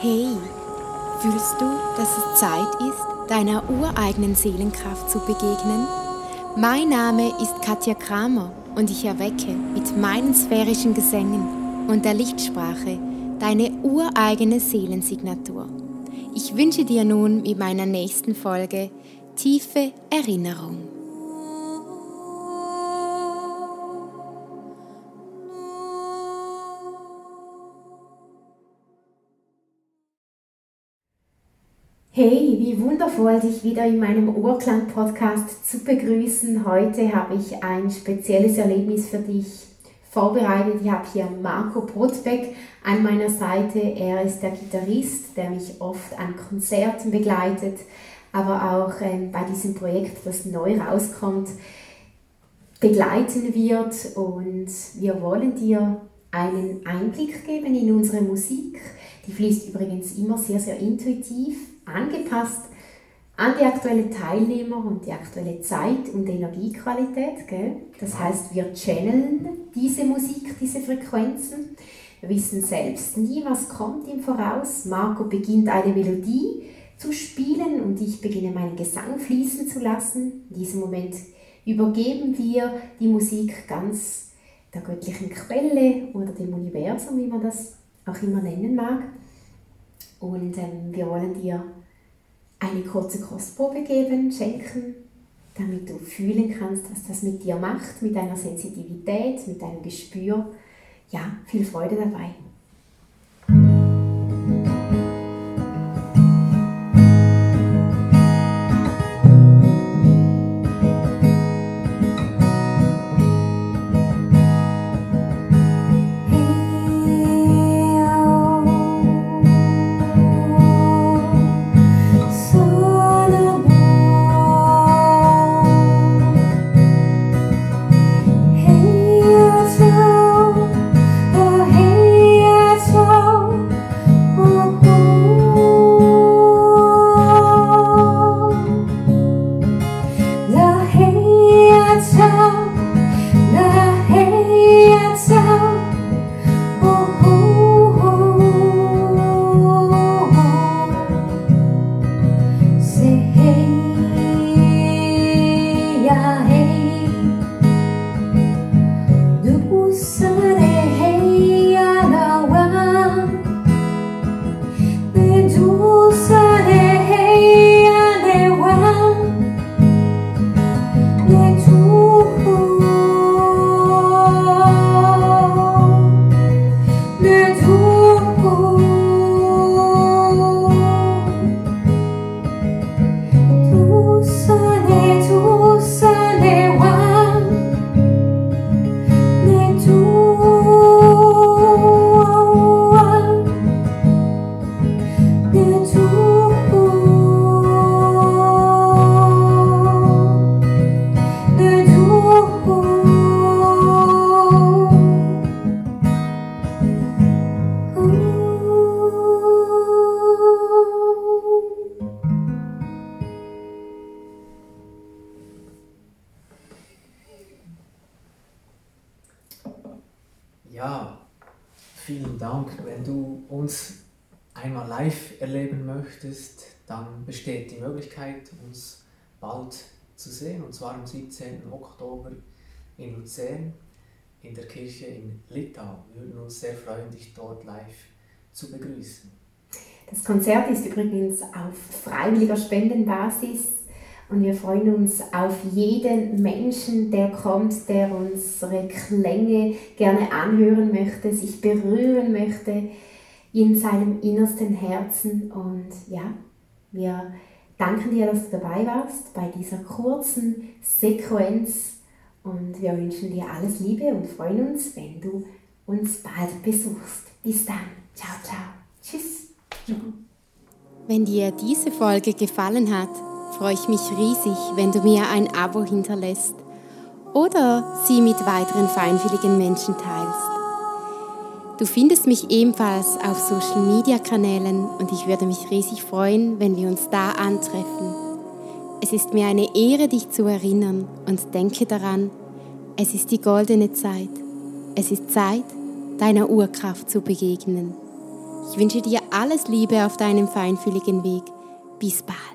Hey, fühlst du, dass es Zeit ist, deiner ureigenen Seelenkraft zu begegnen? Mein Name ist Katja Kramer und ich erwecke mit meinen sphärischen Gesängen und der Lichtsprache deine ureigene Seelensignatur. Ich wünsche dir nun mit meiner nächsten Folge tiefe Erinnerung. Hey, wie wundervoll, dich wieder in meinem Urklang-Podcast zu begrüßen. Heute habe ich ein spezielles Erlebnis für dich vorbereitet. Ich habe hier Marco Brotbeck an meiner Seite. Er ist der Gitarrist, der mich oft an Konzerten begleitet, aber auch ähm, bei diesem Projekt, das neu rauskommt, begleiten wird. Und wir wollen dir einen Einblick geben in unsere Musik. Die fließt übrigens immer sehr, sehr intuitiv angepasst an die aktuellen Teilnehmer und die aktuelle Zeit und Energiequalität. Gell? Das heißt, wir channeln diese Musik, diese Frequenzen. Wir wissen selbst nie, was kommt im Voraus. Marco beginnt eine Melodie zu spielen und ich beginne meinen Gesang fließen zu lassen. In diesem Moment übergeben wir die Musik ganz der göttlichen Quelle oder dem Universum, wie man das auch immer nennen mag. Und ähm, wir wollen dir eine kurze Kostprobe geben, schenken, damit du fühlen kannst, was das mit dir macht, mit deiner Sensitivität, mit deinem Gespür. Ja, viel Freude dabei. Möchtest, dann besteht die Möglichkeit, uns bald zu sehen, und zwar am 17. Oktober in Luzern in der Kirche in Litau. Wir würden uns sehr freuen, dich dort live zu begrüßen. Das Konzert ist übrigens auf freiwilliger Spendenbasis und wir freuen uns auf jeden Menschen, der kommt, der unsere Klänge gerne anhören möchte, sich berühren möchte in seinem innersten Herzen. Und ja, wir danken dir, dass du dabei warst bei dieser kurzen Sequenz und wir wünschen dir alles Liebe und freuen uns, wenn du uns bald besuchst. Bis dann. Ciao, ciao. Tschüss. Wenn dir diese Folge gefallen hat, freue ich mich riesig, wenn du mir ein Abo hinterlässt oder sie mit weiteren feinfühligen Menschen teilst. Du findest mich ebenfalls auf Social Media Kanälen und ich würde mich riesig freuen, wenn wir uns da antreffen. Es ist mir eine Ehre, dich zu erinnern und denke daran, es ist die goldene Zeit. Es ist Zeit, deiner Urkraft zu begegnen. Ich wünsche dir alles Liebe auf deinem feinfühligen Weg. Bis bald.